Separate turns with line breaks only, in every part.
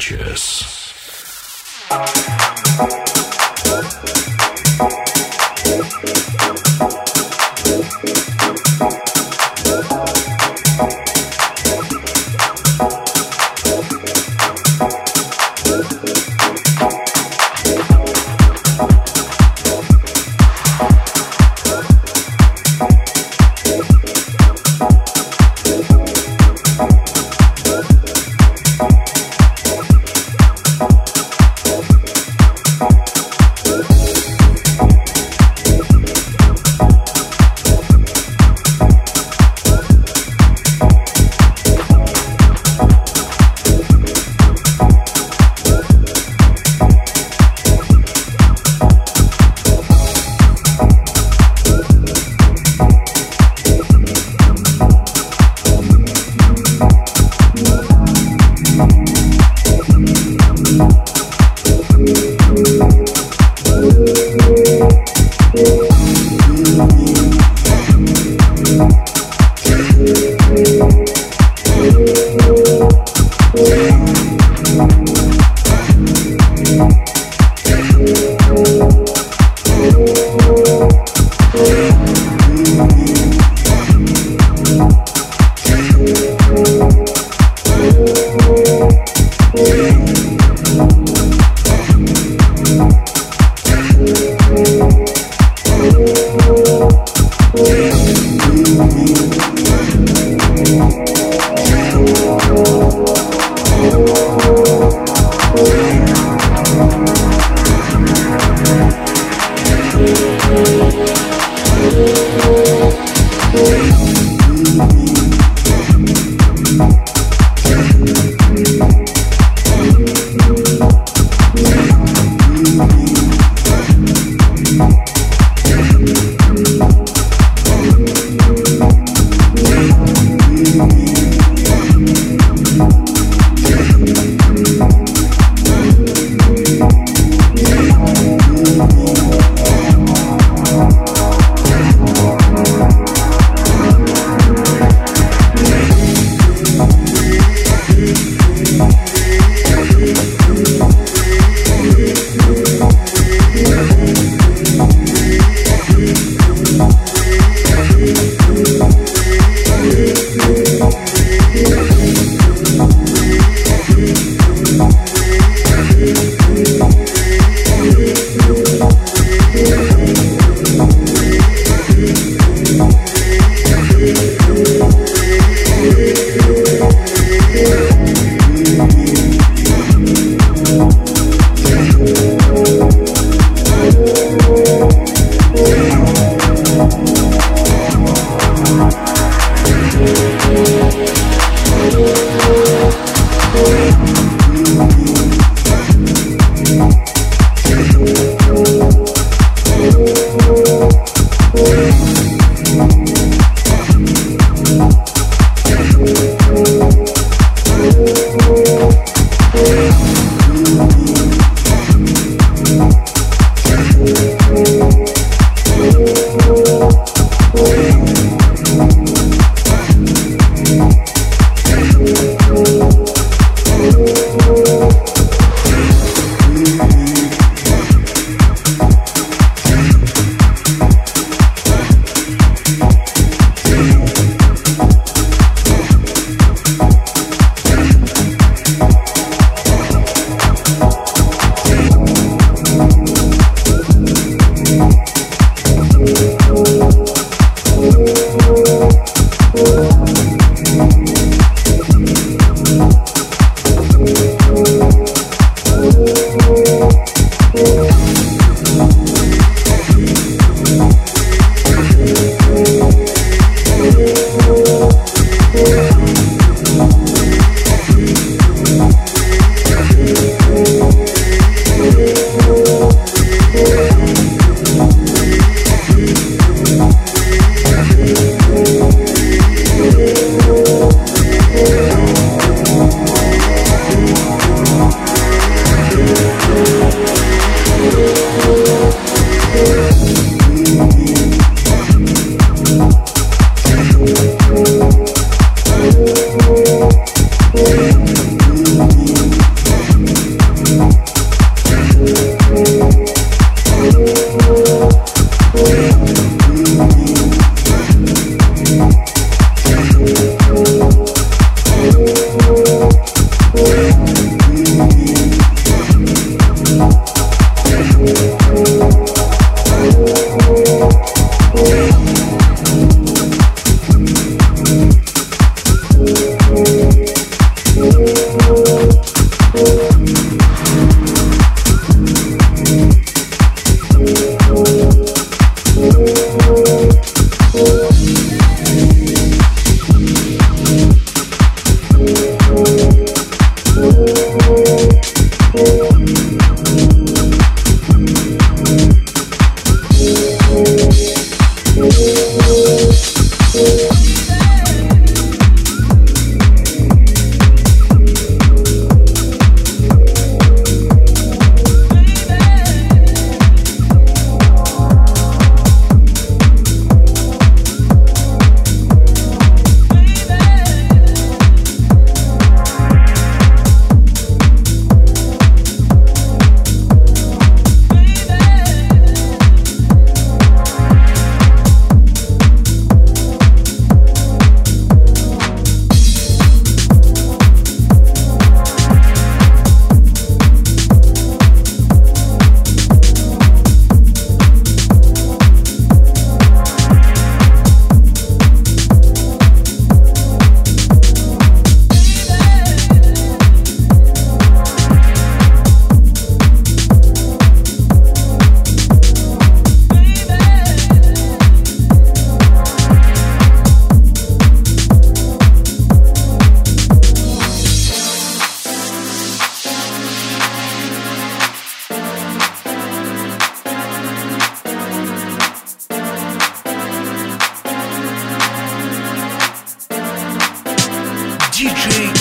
Sanchez.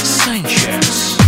Sanchez.